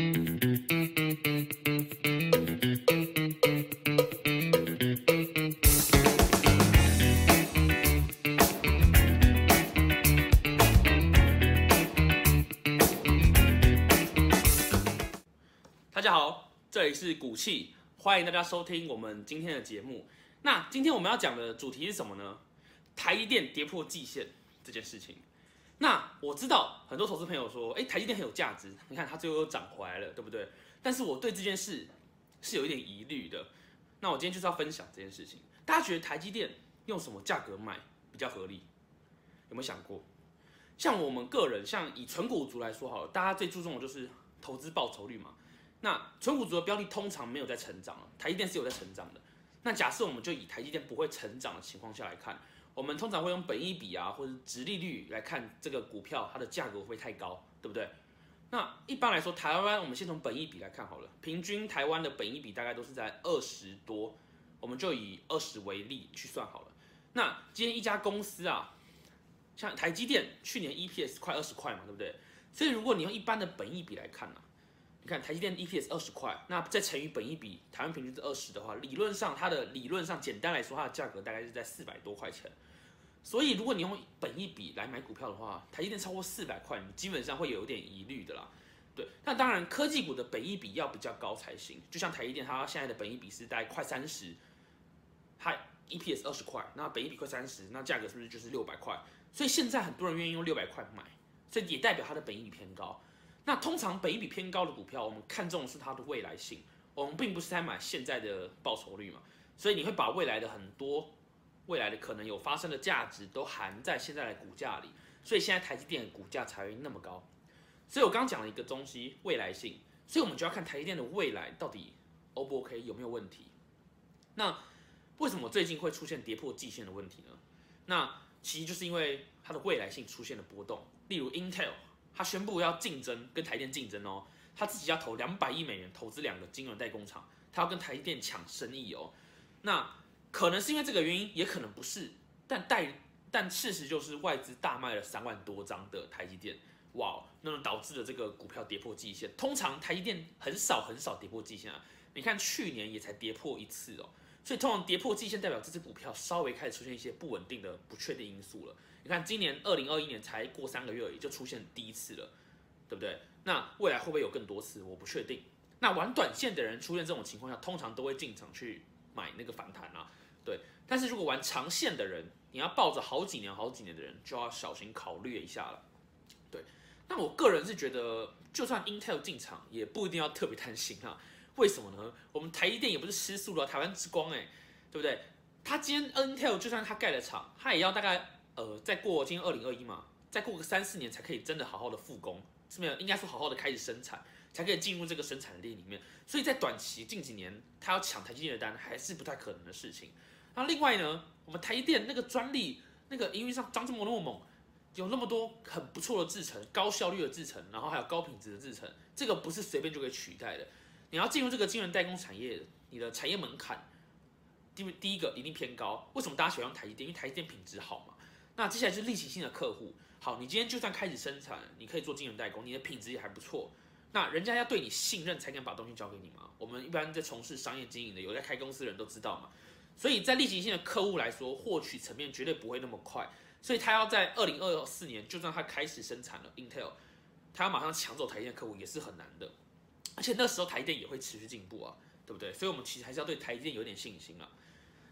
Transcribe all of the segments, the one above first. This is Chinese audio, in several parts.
大家好，这里是股气，欢迎大家收听我们今天的节目。那今天我们要讲的主题是什么呢？台积电跌破季线这件事情。那我知道很多投资朋友说，哎，台积电很有价值，你看它最后又涨回来了，对不对？但是我对这件事是有一点疑虑的。那我今天就是要分享这件事情。大家觉得台积电用什么价格买比较合理？有没有想过？像我们个人，像以纯股族来说好了，大家最注重的就是投资报酬率嘛。那纯股族的标的通常没有在成长了，台积电是有在成长的。那假设我们就以台积电不会成长的情况下来看，我们通常会用本益比啊或者值利率来看这个股票它的价格会不会太高，对不对？那一般来说，台湾我们先从本益比来看好了，平均台湾的本益比大概都是在二十多，我们就以二十为例去算好了。那今天一家公司啊，像台积电去年 EPS 快二十块嘛，对不对？所以如果你用一般的本益比来看呢、你看台积电 EPS 二十块，那再乘以本一比，台湾平均是二十的话，理论上它的理论上简单来说，它的价格大概是在四百多块钱。所以如果你用本一比来买股票的话，台积电超过四百块，你基本上会有一点疑虑的啦。对，那当然科技股的本一比要比较高才行，就像台积电它现在的本一比是大概快三十，它 EPS 二十块，那本一比快三十，那价格是不是就是六百块？所以现在很多人愿意用六百块买，所以也代表它的本一比偏高。那通常北比偏高的股票，我们看重的是它的未来性，我们并不是在买现在的报酬率嘛，所以你会把未来的很多未来的可能有发生的价值都含在现在的股价里，所以现在台积电的股价才会那么高。所以我刚讲了一个东西，未来性，所以我们就要看台积电的未来到底 O 不 OK，有没有问题。那为什么最近会出现跌破季线的问题呢？那其实就是因为它的未来性出现了波动，例如 Intel。他宣布要竞争，跟台电竞争哦，他自己要投两百亿美元投资两个晶圆代工厂，他要跟台电抢生意哦。那可能是因为这个原因，也可能不是，但代但事实就是外资大卖了三万多张的台积电，哇，那么导致了这个股票跌破季线。通常台积电很少很少跌破季线啊，你看去年也才跌破一次哦，所以通常跌破季线代表这只股票稍微开始出现一些不稳定的不确定因素了。你看，今年二零二一年才过三个月而已，就出现第一次了，对不对？那未来会不会有更多次？我不确定。那玩短线的人出现这种情况下，通常都会进场去买那个反弹啊，对。但是如果玩长线的人，你要抱着好几年、好几年的人，就要小心考虑一下了，对。那我个人是觉得，就算 Intel 进场，也不一定要特别担心啊。为什么呢？我们台积电也不是失速的，台湾之光哎，对不对？他今天 Intel 就算他盖了厂，他也要大概。呃，再过今天二零二一嘛，再过个三四年才可以真的好好的复工，是没有？应该说好好的开始生产，才可以进入这个生产链里面。所以在短期近几年，他要抢台积电的单，还是不太可能的事情。那另外呢，我们台积电那个专利，那个营运上张这么那么猛，有那么多很不错的制程，高效率的制程，然后还有高品质的制程，这个不是随便就可以取代的。你要进入这个晶圆代工产业，你的产业门槛，第第一个一定偏高。为什么大家喜欢用台积电？因为台积电品质好嘛。那接下来是例行性的客户，好，你今天就算开始生产，你可以做晶圆代工，你的品质也还不错，那人家要对你信任才敢把东西交给你嘛。我们一般在从事商业经营的，有在开公司的人都知道嘛。所以在例行性的客户来说，获取层面绝对不会那么快，所以他要在二零二四年，就算他开始生产了 Intel，他要马上抢走台积电客户也是很难的，而且那时候台电也会持续进步啊，对不对？所以我们其实还是要对台积电有点信心啊。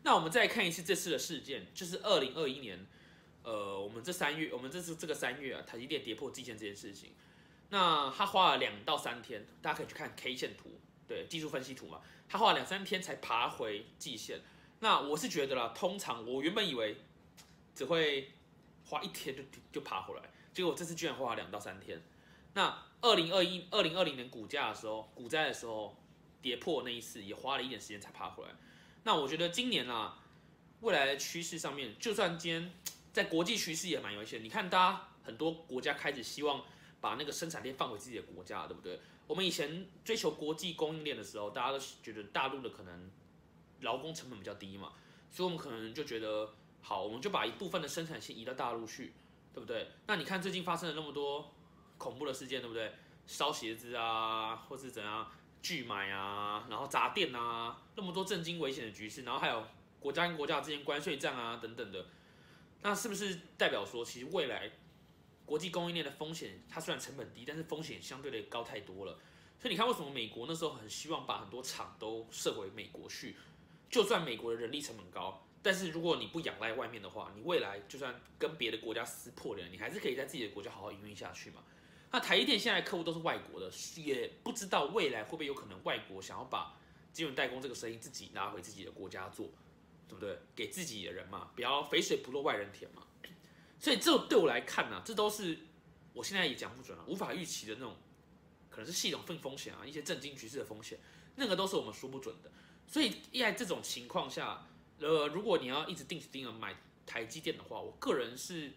那我们再看一次这次的事件，就是二零二一年。呃，我们这三月，我们这次这个三月啊，台积电跌破季线这件事情，那他花了两到三天，大家可以去看 K 线图，对，技术分析图嘛，他花了两三天才爬回季线。那我是觉得啦，通常我原本以为只会花一天就就爬回来，结果这次居然花了两到三天。那二零二一、二零二零年股价的时候，股灾的时候跌破那一次，也花了一点时间才爬回来。那我觉得今年啊，未来的趋势上面，就算今天。在国际趋势也蛮有一些，你看，大家很多国家开始希望把那个生产链放回自己的国家，对不对？我们以前追求国际供应链的时候，大家都觉得大陆的可能劳工成本比较低嘛，所以我们可能就觉得好，我们就把一部分的生产线移到大陆去，对不对？那你看最近发生了那么多恐怖的事件，对不对？烧鞋子啊，或是怎样拒买啊，然后砸店啊，那么多震惊危险的局势，然后还有国家跟国家之间关税战啊等等的，那是不是代表说，其实未来国际供应链的风险，它虽然成本低，但是风险相对的高太多了。所以你看，为什么美国那时候很希望把很多厂都设回美国去？就算美国的人力成本高，但是如果你不仰赖外面的话，你未来就算跟别的国家撕破脸，你还是可以在自己的国家好好营运下去嘛。那台积电现在客户都是外国的，也不知道未来会不会有可能外国想要把晶圆代工这个生意自己拿回自己的国家做，对不对？给自己的人嘛，不要肥水不落外人田嘛。所以这对我来看呢，这都是我现在也讲不准了，无法预期的那种，可能是系统性风险啊，一些震惊局势的风险，那个都是我们说不准的。所以在这种情况下，呃，如果你要一直定时定额买台积电的话，我个人是，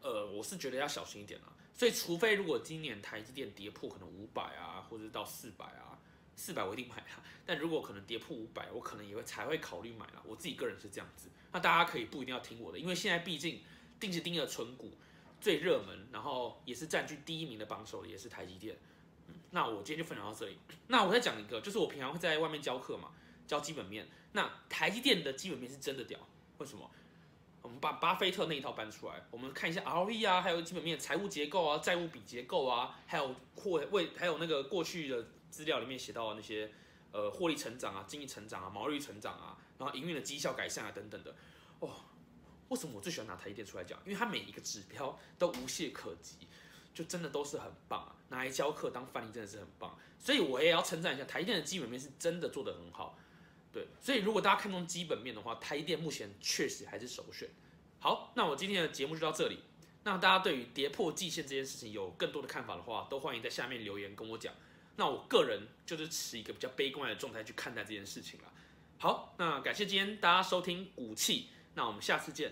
呃，我是觉得要小心一点了。所以，除非如果今年台积电跌破可能五百啊，或者到四百啊，四百我一定买啊。但如果可能跌破五百，我可能也会才会考虑买了。我自己个人是这样子。那大家可以不一定要听我的，因为现在毕竟定时定额存股最热门，然后也是占据第一名的榜首，也是台积电。那我今天就分享到这里。那我再讲一个，就是我平常会在外面教课嘛，教基本面。那台积电的基本面是真的屌，为什么？我们把巴菲特那一套搬出来，我们看一下 ROE 啊，还有基本面财务结构啊、债务比结构啊，还有获为还有那个过去的资料里面写到的那些呃获利成长啊、经济成长啊、毛利成长啊，然后营运的绩效改善啊等等的。哦，为什么我最喜欢拿台积电出来讲？因为它每一个指标都无懈可击，就真的都是很棒啊！拿来教课当范例真的是很棒，所以我也要称赞一下台积电的基本面是真的做得很好。对，所以如果大家看中基本面的话，台电目前确实还是首选。好，那我今天的节目就到这里。那大家对于跌破季线这件事情有更多的看法的话，都欢迎在下面留言跟我讲。那我个人就是持一个比较悲观的状态去看待这件事情了。好，那感谢今天大家收听股气，那我们下次见。